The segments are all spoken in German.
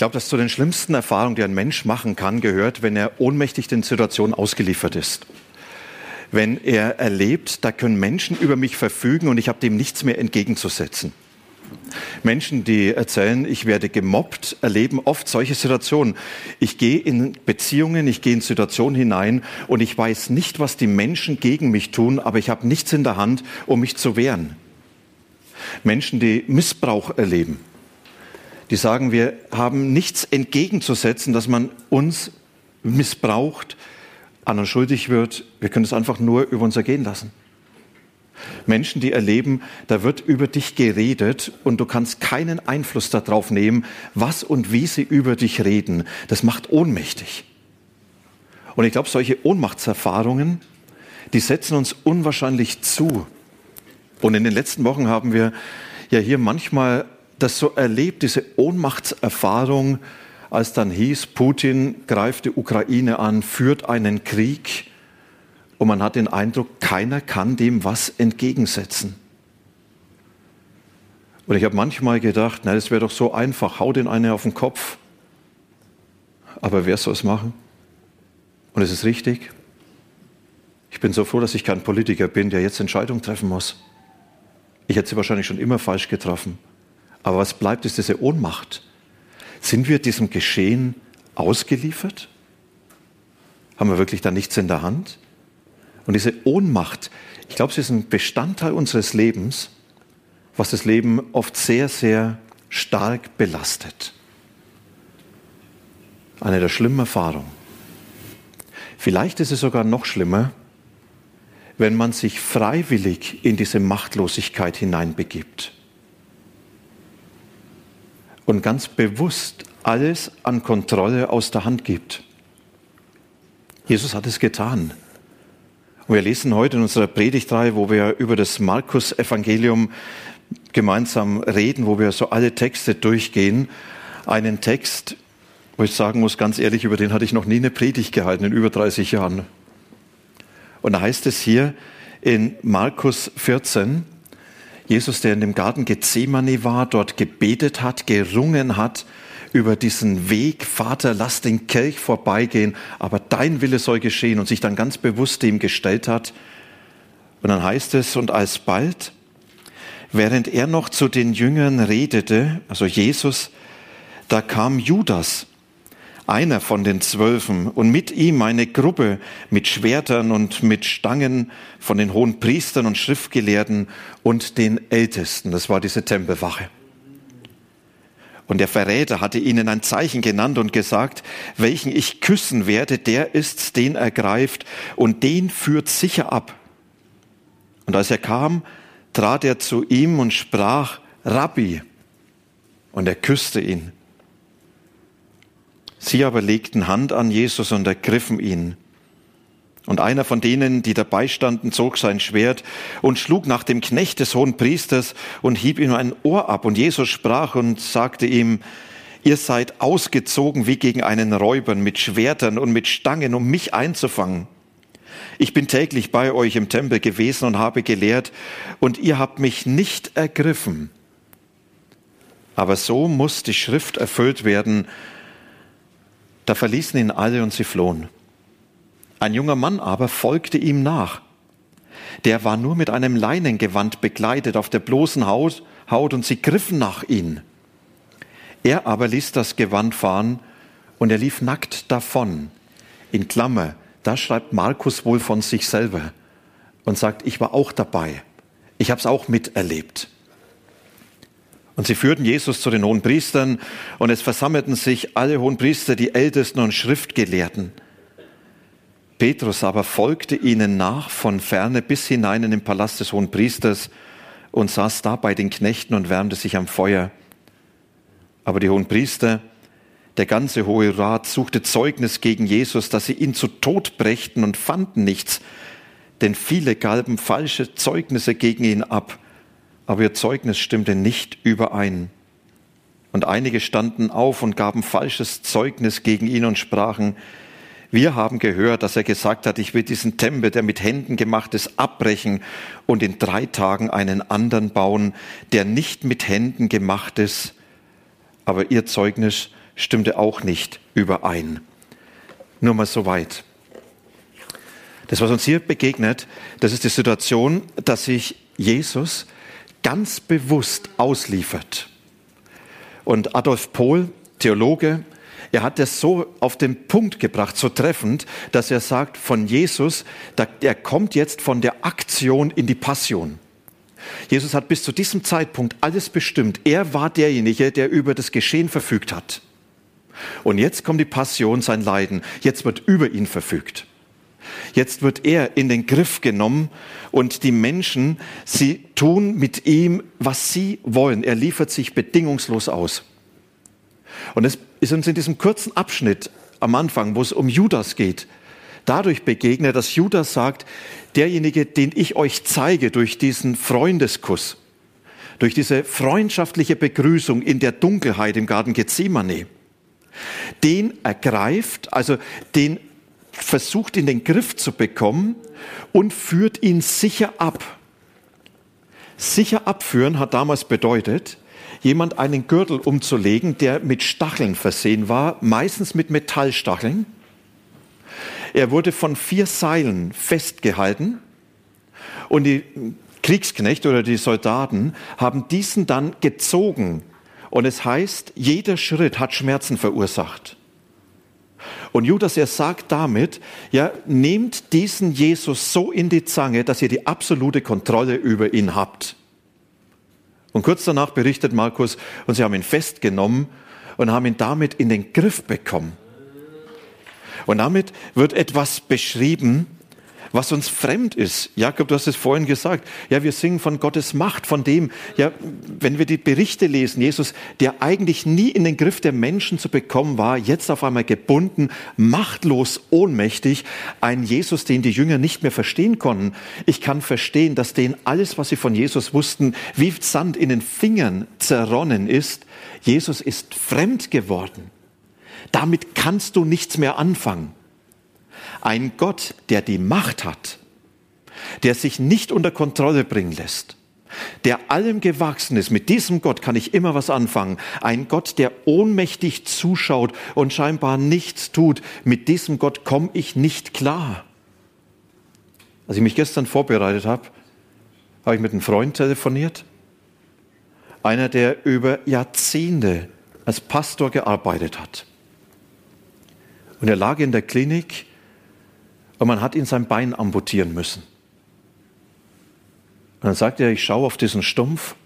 Glaube, dass zu den schlimmsten Erfahrungen, die ein Mensch machen kann, gehört, wenn er ohnmächtig den Situationen ausgeliefert ist. Wenn er erlebt, da können Menschen über mich verfügen und ich habe dem nichts mehr entgegenzusetzen. Menschen, die erzählen, ich werde gemobbt, erleben oft solche Situationen. Ich gehe in Beziehungen, ich gehe in Situationen hinein und ich weiß nicht, was die Menschen gegen mich tun, aber ich habe nichts in der Hand, um mich zu wehren. Menschen, die Missbrauch erleben die sagen, wir haben nichts entgegenzusetzen, dass man uns missbraucht, an uns schuldig wird. Wir können es einfach nur über uns ergehen lassen. Menschen, die erleben, da wird über dich geredet und du kannst keinen Einfluss darauf nehmen, was und wie sie über dich reden. Das macht ohnmächtig. Und ich glaube, solche Ohnmachtserfahrungen, die setzen uns unwahrscheinlich zu. Und in den letzten Wochen haben wir ja hier manchmal das so erlebt, diese Ohnmachtserfahrung, als dann hieß, Putin greift die Ukraine an, führt einen Krieg und man hat den Eindruck, keiner kann dem was entgegensetzen. Und ich habe manchmal gedacht, na, das wäre doch so einfach, hau den einen auf den Kopf. Aber wer soll es machen? Und es ist richtig. Ich bin so froh, dass ich kein Politiker bin, der jetzt Entscheidungen treffen muss. Ich hätte sie wahrscheinlich schon immer falsch getroffen. Aber was bleibt, ist diese Ohnmacht. Sind wir diesem Geschehen ausgeliefert? Haben wir wirklich da nichts in der Hand? Und diese Ohnmacht, ich glaube, sie ist ein Bestandteil unseres Lebens, was das Leben oft sehr, sehr stark belastet. Eine der schlimmen Erfahrungen. Vielleicht ist es sogar noch schlimmer, wenn man sich freiwillig in diese Machtlosigkeit hineinbegibt und ganz bewusst alles an Kontrolle aus der Hand gibt. Jesus hat es getan. Und wir lesen heute in unserer Predigtreihe, wo wir über das Markus-Evangelium gemeinsam reden, wo wir so alle Texte durchgehen, einen Text, wo ich sagen muss, ganz ehrlich, über den hatte ich noch nie eine Predigt gehalten in über 30 Jahren. Und da heißt es hier in Markus 14, Jesus, der in dem Garten Gethsemane war, dort gebetet hat, gerungen hat über diesen Weg, Vater, lass den Kelch vorbeigehen, aber dein Wille soll geschehen und sich dann ganz bewusst dem gestellt hat. Und dann heißt es, und alsbald, während er noch zu den Jüngern redete, also Jesus, da kam Judas, einer von den Zwölfen und mit ihm eine Gruppe mit Schwertern und mit Stangen von den hohen Priestern und Schriftgelehrten und den Ältesten. Das war diese Tempelwache. Und der Verräter hatte ihnen ein Zeichen genannt und gesagt, welchen ich küssen werde, der ist's, den ergreift und den führt sicher ab. Und als er kam, trat er zu ihm und sprach, Rabbi, und er küsste ihn. Sie aber legten Hand an Jesus und ergriffen ihn. Und einer von denen, die dabei standen, zog sein Schwert und schlug nach dem Knecht des hohen Priesters und hieb ihm ein Ohr ab. Und Jesus sprach und sagte ihm, ihr seid ausgezogen wie gegen einen Räubern mit Schwertern und mit Stangen, um mich einzufangen. Ich bin täglich bei euch im Tempel gewesen und habe gelehrt, und ihr habt mich nicht ergriffen. Aber so muss die Schrift erfüllt werden, da verließen ihn alle und sie flohen. Ein junger Mann aber folgte ihm nach. Der war nur mit einem Leinengewand bekleidet auf der bloßen Haut, Haut und sie griffen nach ihn. Er aber ließ das Gewand fahren und er lief nackt davon. In Klammer, da schreibt Markus wohl von sich selber und sagt, ich war auch dabei. Ich habe es auch miterlebt. Und sie führten Jesus zu den hohen Priestern und es versammelten sich alle hohen Priester, die Ältesten und Schriftgelehrten. Petrus aber folgte ihnen nach von ferne bis hinein in den Palast des hohen Priesters und saß da bei den Knechten und wärmte sich am Feuer. Aber die hohen Priester, der ganze Hohe Rat suchte Zeugnis gegen Jesus, dass sie ihn zu Tod brächten und fanden nichts. Denn viele galben falsche Zeugnisse gegen ihn ab, aber ihr Zeugnis stimmte nicht überein. Und einige standen auf und gaben falsches Zeugnis gegen ihn und sprachen, wir haben gehört, dass er gesagt hat, ich will diesen Tempel, der mit Händen gemacht ist, abbrechen und in drei Tagen einen anderen bauen, der nicht mit Händen gemacht ist. Aber ihr Zeugnis stimmte auch nicht überein. Nur mal so weit. Das, was uns hier begegnet, das ist die Situation, dass sich Jesus ganz bewusst ausliefert. Und Adolf Pohl, Theologe, er hat es so auf den Punkt gebracht, so treffend, dass er sagt, von Jesus, er kommt jetzt von der Aktion in die Passion. Jesus hat bis zu diesem Zeitpunkt alles bestimmt. Er war derjenige, der über das Geschehen verfügt hat. Und jetzt kommt die Passion, sein Leiden. Jetzt wird über ihn verfügt. Jetzt wird er in den Griff genommen und die Menschen, sie tun mit ihm, was sie wollen. Er liefert sich bedingungslos aus. Und es ist uns in diesem kurzen Abschnitt am Anfang, wo es um Judas geht, dadurch begegnet, dass Judas sagt, derjenige, den ich euch zeige durch diesen Freundeskuss, durch diese freundschaftliche Begrüßung in der Dunkelheit im Garten Gethsemane, den ergreift, also den versucht in den Griff zu bekommen und führt ihn sicher ab. Sicher abführen hat damals bedeutet, jemand einen Gürtel umzulegen, der mit Stacheln versehen war, meistens mit Metallstacheln. Er wurde von vier Seilen festgehalten und die Kriegsknechte oder die Soldaten haben diesen dann gezogen. Und es heißt, jeder Schritt hat Schmerzen verursacht. Und Judas, er sagt damit, ja, nehmt diesen Jesus so in die Zange, dass ihr die absolute Kontrolle über ihn habt. Und kurz danach berichtet Markus, und sie haben ihn festgenommen und haben ihn damit in den Griff bekommen. Und damit wird etwas beschrieben, was uns fremd ist. Jakob, du hast es vorhin gesagt. Ja, wir singen von Gottes Macht, von dem, ja, wenn wir die Berichte lesen, Jesus, der eigentlich nie in den Griff der Menschen zu bekommen war, jetzt auf einmal gebunden, machtlos, ohnmächtig, ein Jesus, den die Jünger nicht mehr verstehen konnten. Ich kann verstehen, dass denen alles, was sie von Jesus wussten, wie Sand in den Fingern zerronnen ist. Jesus ist fremd geworden. Damit kannst du nichts mehr anfangen. Ein Gott, der die Macht hat, der sich nicht unter Kontrolle bringen lässt, der allem gewachsen ist. Mit diesem Gott kann ich immer was anfangen. Ein Gott, der ohnmächtig zuschaut und scheinbar nichts tut. Mit diesem Gott komme ich nicht klar. Als ich mich gestern vorbereitet habe, habe ich mit einem Freund telefoniert. Einer, der über Jahrzehnte als Pastor gearbeitet hat. Und er lag in der Klinik und man hat ihn sein Bein amputieren müssen. Und dann sagt er, ich schaue auf diesen Stumpf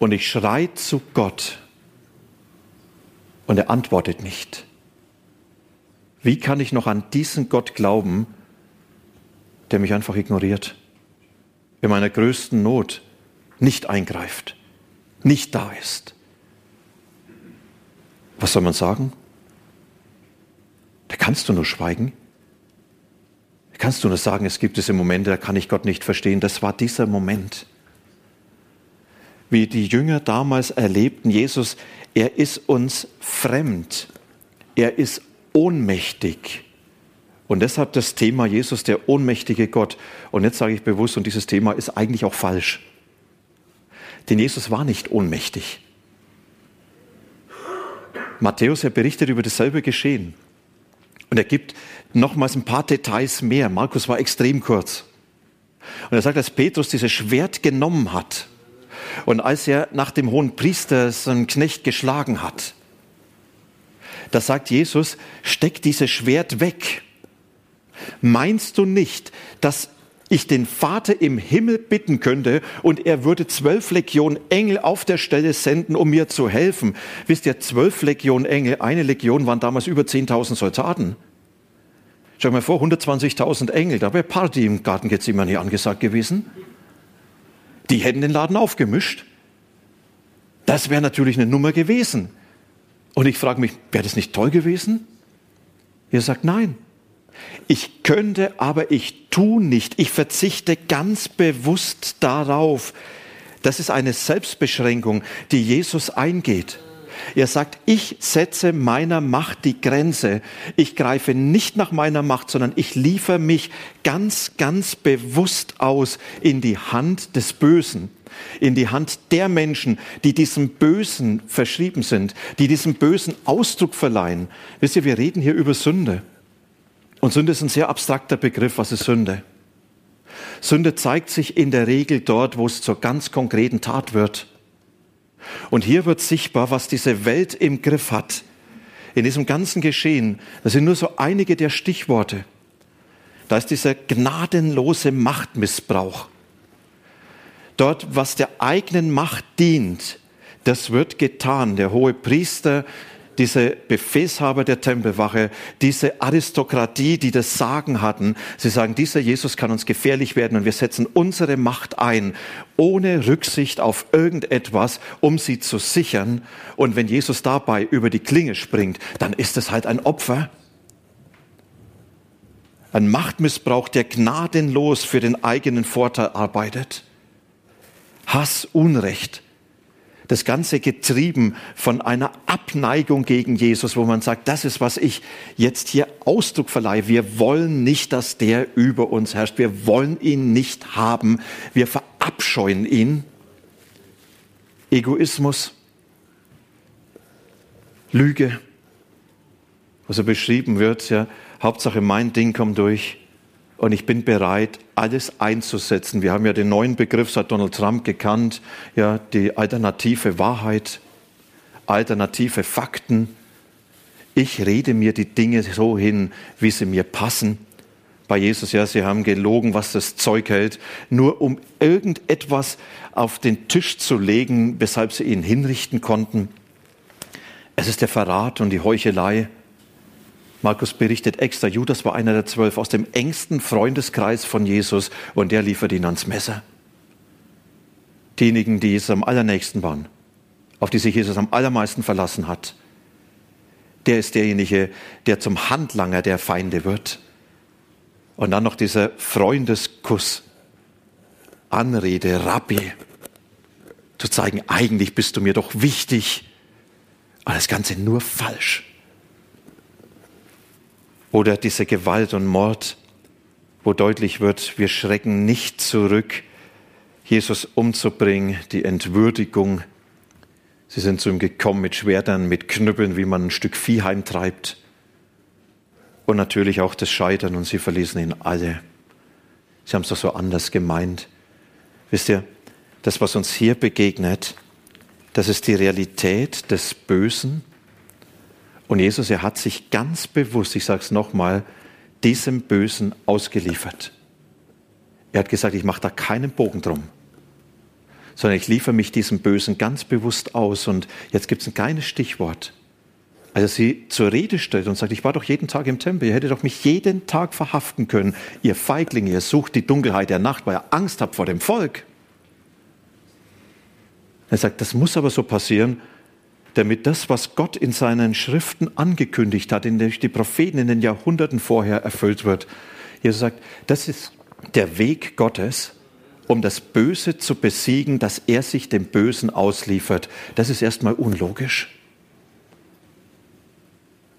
und ich schreie zu Gott und er antwortet nicht. Wie kann ich noch an diesen Gott glauben, der mich einfach ignoriert, in meiner größten Not nicht eingreift, nicht da ist? Was soll man sagen? Da kannst du nur schweigen kannst du nur sagen, es gibt diese Momente, da kann ich Gott nicht verstehen. Das war dieser Moment. Wie die Jünger damals erlebten, Jesus, er ist uns fremd. Er ist ohnmächtig. Und deshalb das Thema Jesus, der ohnmächtige Gott. Und jetzt sage ich bewusst, und dieses Thema ist eigentlich auch falsch. Denn Jesus war nicht ohnmächtig. Matthäus, er berichtet über dasselbe Geschehen. Und er gibt nochmals ein paar Details mehr. Markus war extrem kurz. Und er sagt, dass Petrus dieses Schwert genommen hat und als er nach dem hohen Priester seinen Knecht geschlagen hat, da sagt Jesus, steck dieses Schwert weg. Meinst du nicht, dass ich den Vater im Himmel bitten könnte und er würde zwölf Legionen Engel auf der Stelle senden, um mir zu helfen? Wisst ihr, zwölf Legionen Engel, eine Legion waren damals über 10.000 Soldaten. Schau mal vor, 120.000 Engel, da wäre Party im Garten Gethsemane angesagt gewesen. Die hätten den Laden aufgemischt. Das wäre natürlich eine Nummer gewesen. Und ich frage mich, wäre das nicht toll gewesen? Ihr sagt nein. Ich könnte, aber ich tu nicht. Ich verzichte ganz bewusst darauf. Das ist eine Selbstbeschränkung, die Jesus eingeht. Er sagt, ich setze meiner Macht die Grenze. Ich greife nicht nach meiner Macht, sondern ich liefere mich ganz, ganz bewusst aus in die Hand des Bösen, in die Hand der Menschen, die diesem Bösen verschrieben sind, die diesem Bösen Ausdruck verleihen. Wisst ihr, wir reden hier über Sünde. Und Sünde ist ein sehr abstrakter Begriff. Was ist Sünde? Sünde zeigt sich in der Regel dort, wo es zur ganz konkreten Tat wird. Und hier wird sichtbar, was diese Welt im Griff hat. In diesem ganzen Geschehen, das sind nur so einige der Stichworte. Da ist dieser gnadenlose Machtmissbrauch. Dort, was der eigenen Macht dient, das wird getan. Der hohe Priester diese Befehlshaber der Tempelwache, diese Aristokratie, die das Sagen hatten. Sie sagen, dieser Jesus kann uns gefährlich werden und wir setzen unsere Macht ein, ohne Rücksicht auf irgendetwas, um sie zu sichern. Und wenn Jesus dabei über die Klinge springt, dann ist es halt ein Opfer. Ein Machtmissbrauch, der gnadenlos für den eigenen Vorteil arbeitet. Hass, Unrecht, das Ganze getrieben von einer Abneigung gegen Jesus, wo man sagt, das ist, was ich jetzt hier Ausdruck verleihe. Wir wollen nicht, dass der über uns herrscht. Wir wollen ihn nicht haben. Wir verabscheuen ihn. Egoismus, Lüge, was er beschrieben wird, ja, Hauptsache mein Ding kommt durch und ich bin bereit, alles einzusetzen. Wir haben ja den neuen Begriff seit Donald Trump gekannt, ja, die alternative Wahrheit, alternative Fakten. Ich rede mir die Dinge so hin, wie sie mir passen. Bei Jesus, ja, sie haben gelogen, was das Zeug hält, nur um irgendetwas auf den Tisch zu legen, weshalb sie ihn hinrichten konnten. Es ist der Verrat und die Heuchelei. Markus berichtet extra, Judas war einer der zwölf aus dem engsten Freundeskreis von Jesus und der liefert ihn ans Messer. Diejenigen, die es am allernächsten waren, auf die sich Jesus am allermeisten verlassen hat, der ist derjenige, der zum Handlanger der Feinde wird. Und dann noch dieser Freundeskuss, Anrede, Rabbi, zu zeigen, eigentlich bist du mir doch wichtig. Aber das Ganze nur falsch. Oder diese Gewalt und Mord, wo deutlich wird, wir schrecken nicht zurück, Jesus umzubringen, die Entwürdigung. Sie sind zu ihm gekommen mit Schwertern, mit Knüppeln, wie man ein Stück Vieh heimtreibt. Und natürlich auch das Scheitern und sie verließen ihn alle. Sie haben es doch so anders gemeint. Wisst ihr, das, was uns hier begegnet, das ist die Realität des Bösen, und Jesus, er hat sich ganz bewusst, ich sage es nochmal, diesem Bösen ausgeliefert. Er hat gesagt, ich mache da keinen Bogen drum, sondern ich liefere mich diesem Bösen ganz bewusst aus. Und jetzt gibt es ein kleines Stichwort. Als er sie zur Rede stellt und sagt, ich war doch jeden Tag im Tempel, ihr hättet doch mich jeden Tag verhaften können. Ihr Feiglinge, ihr sucht die Dunkelheit der Nacht, weil ihr Angst habt vor dem Volk. Er sagt, das muss aber so passieren, damit das, was Gott in seinen Schriften angekündigt hat, in durch die Propheten in den Jahrhunderten vorher erfüllt wird. Jesus sagt, das ist der Weg Gottes, um das Böse zu besiegen, dass er sich dem Bösen ausliefert. Das ist erstmal unlogisch.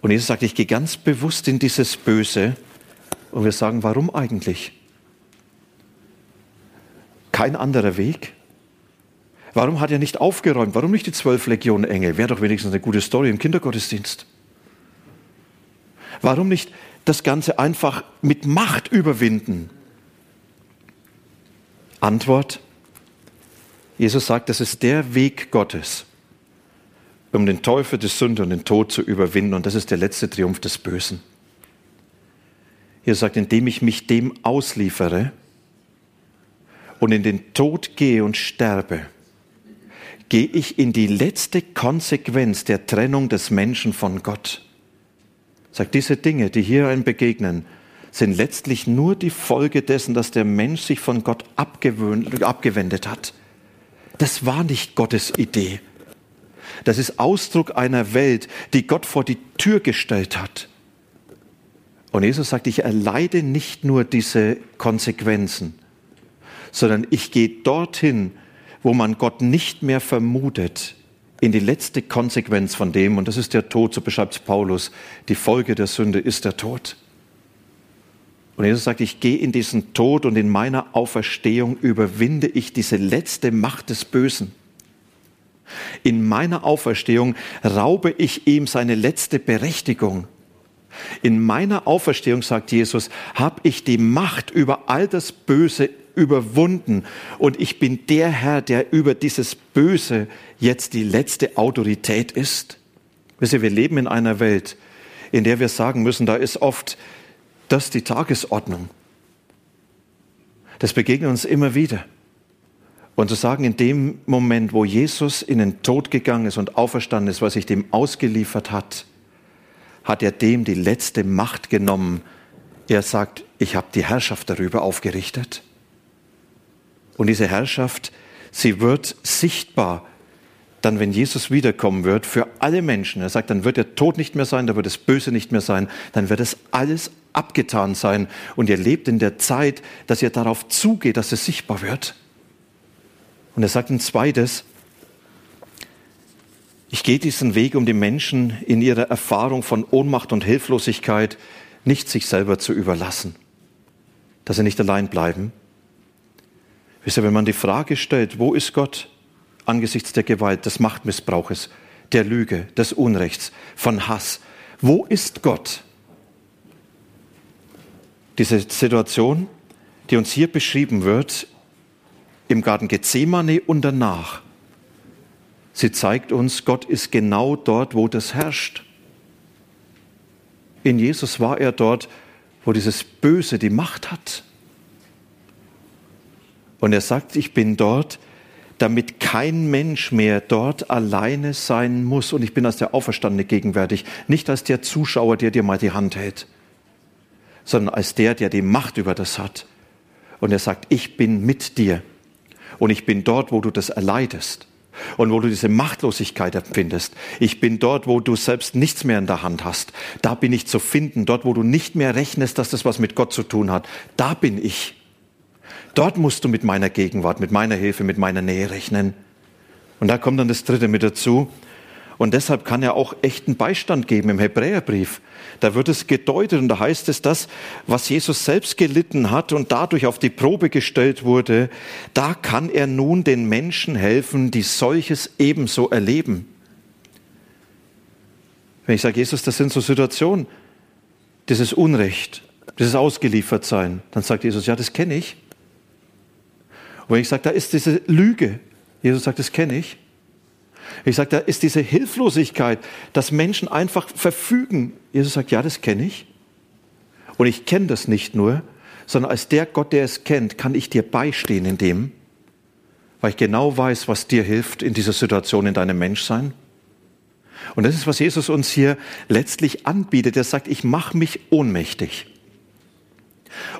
Und Jesus sagt, ich gehe ganz bewusst in dieses Böse. Und wir sagen, warum eigentlich? Kein anderer Weg. Warum hat er nicht aufgeräumt? Warum nicht die zwölf Legionen Engel? Wäre doch wenigstens eine gute Story im Kindergottesdienst. Warum nicht das Ganze einfach mit Macht überwinden? Antwort, Jesus sagt, das ist der Weg Gottes, um den Teufel, die Sünde und den Tod zu überwinden. Und das ist der letzte Triumph des Bösen. Jesus sagt, indem ich mich dem ausliefere und in den Tod gehe und sterbe, gehe ich in die letzte Konsequenz der Trennung des Menschen von Gott. Sagt, diese Dinge, die hier einem begegnen, sind letztlich nur die Folge dessen, dass der Mensch sich von Gott abgewendet hat. Das war nicht Gottes Idee. Das ist Ausdruck einer Welt, die Gott vor die Tür gestellt hat. Und Jesus sagt, ich erleide nicht nur diese Konsequenzen, sondern ich gehe dorthin, wo man Gott nicht mehr vermutet, in die letzte Konsequenz von dem, und das ist der Tod, so beschreibt Paulus, die Folge der Sünde ist der Tod. Und Jesus sagt, ich gehe in diesen Tod und in meiner Auferstehung überwinde ich diese letzte Macht des Bösen. In meiner Auferstehung raube ich ihm seine letzte Berechtigung. In meiner Auferstehung, sagt Jesus, habe ich die Macht über all das Böse überwunden und ich bin der Herr, der über dieses Böse jetzt die letzte Autorität ist. Wisst ihr, wir leben in einer Welt, in der wir sagen müssen, da ist oft das die Tagesordnung. Das begegnet uns immer wieder. Und zu sagen, in dem Moment, wo Jesus in den Tod gegangen ist und auferstanden ist, was sich dem ausgeliefert hat, hat er dem die letzte Macht genommen. Er sagt, ich habe die Herrschaft darüber aufgerichtet. Und diese Herrschaft, sie wird sichtbar dann, wenn Jesus wiederkommen wird, für alle Menschen. Er sagt, dann wird der Tod nicht mehr sein, da wird das Böse nicht mehr sein, dann wird es alles abgetan sein. Und ihr lebt in der Zeit, dass ihr darauf zugeht, dass es sichtbar wird. Und er sagt ein zweites, ich gehe diesen Weg, um die Menschen in ihrer Erfahrung von Ohnmacht und Hilflosigkeit nicht sich selber zu überlassen, dass sie nicht allein bleiben. Wisst ihr, wenn man die Frage stellt, wo ist Gott angesichts der Gewalt, des Machtmissbrauches, der Lüge, des Unrechts, von Hass, wo ist Gott? Diese Situation, die uns hier beschrieben wird, im Garten Gethsemane und danach, sie zeigt uns, Gott ist genau dort, wo das herrscht. In Jesus war er dort, wo dieses Böse die Macht hat. Und er sagt, ich bin dort, damit kein Mensch mehr dort alleine sein muss. Und ich bin als der Auferstandene gegenwärtig, nicht als der Zuschauer, der dir mal die Hand hält, sondern als der, der die Macht über das hat. Und er sagt, ich bin mit dir. Und ich bin dort, wo du das erleidest und wo du diese Machtlosigkeit empfindest. Ich bin dort, wo du selbst nichts mehr in der Hand hast. Da bin ich zu finden. Dort, wo du nicht mehr rechnest, dass das was mit Gott zu tun hat. Da bin ich. Dort musst du mit meiner Gegenwart, mit meiner Hilfe, mit meiner Nähe rechnen. Und da kommt dann das Dritte mit dazu. Und deshalb kann er auch echten Beistand geben im Hebräerbrief. Da wird es gedeutet und da heißt es, das, was Jesus selbst gelitten hat und dadurch auf die Probe gestellt wurde, da kann er nun den Menschen helfen, die solches ebenso erleben. Wenn ich sage, Jesus, das sind so Situationen, dieses Unrecht, dieses Ausgeliefertsein, dann sagt Jesus, ja, das kenne ich. Und wenn ich sage, da ist diese Lüge, Jesus sagt, das kenne ich. Ich sage, da ist diese Hilflosigkeit, dass Menschen einfach verfügen. Jesus sagt, ja, das kenne ich. Und ich kenne das nicht nur, sondern als der Gott, der es kennt, kann ich dir beistehen in dem, weil ich genau weiß, was dir hilft in dieser Situation in deinem Menschsein. Und das ist, was Jesus uns hier letztlich anbietet. Er sagt, ich mache mich ohnmächtig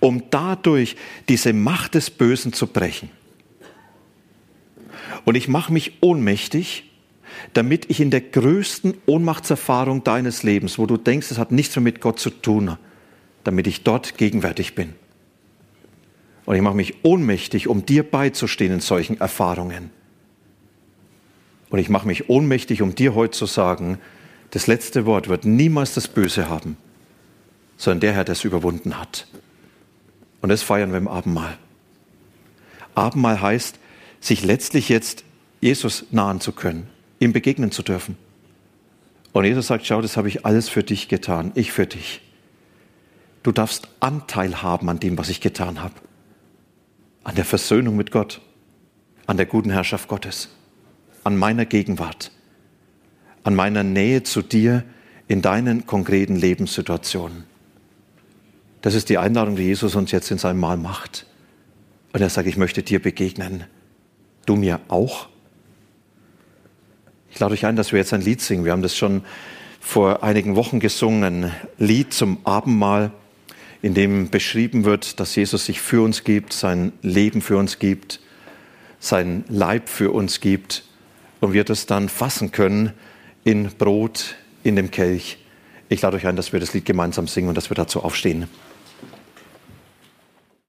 um dadurch diese Macht des Bösen zu brechen. Und ich mache mich ohnmächtig, damit ich in der größten Ohnmachtserfahrung deines Lebens, wo du denkst, es hat nichts mehr mit Gott zu tun, damit ich dort gegenwärtig bin. Und ich mache mich ohnmächtig, um dir beizustehen in solchen Erfahrungen. Und ich mache mich ohnmächtig, um dir heute zu sagen, das letzte Wort wird niemals das Böse haben, sondern der Herr, der es überwunden hat. Und das feiern wir im Abendmahl. Abendmahl heißt, sich letztlich jetzt Jesus nahen zu können, ihm begegnen zu dürfen. Und Jesus sagt, schau, das habe ich alles für dich getan, ich für dich. Du darfst Anteil haben an dem, was ich getan habe. An der Versöhnung mit Gott, an der guten Herrschaft Gottes, an meiner Gegenwart, an meiner Nähe zu dir in deinen konkreten Lebenssituationen. Das ist die Einladung, die Jesus uns jetzt in seinem Mahl macht. Und er sagt, ich möchte dir begegnen. Du mir auch? Ich lade euch ein, dass wir jetzt ein Lied singen. Wir haben das schon vor einigen Wochen gesungen, ein Lied zum Abendmahl, in dem beschrieben wird, dass Jesus sich für uns gibt, sein Leben für uns gibt, sein Leib für uns gibt und wir das dann fassen können in Brot, in dem Kelch. Ich lade euch ein, dass wir das Lied gemeinsam singen und dass wir dazu aufstehen.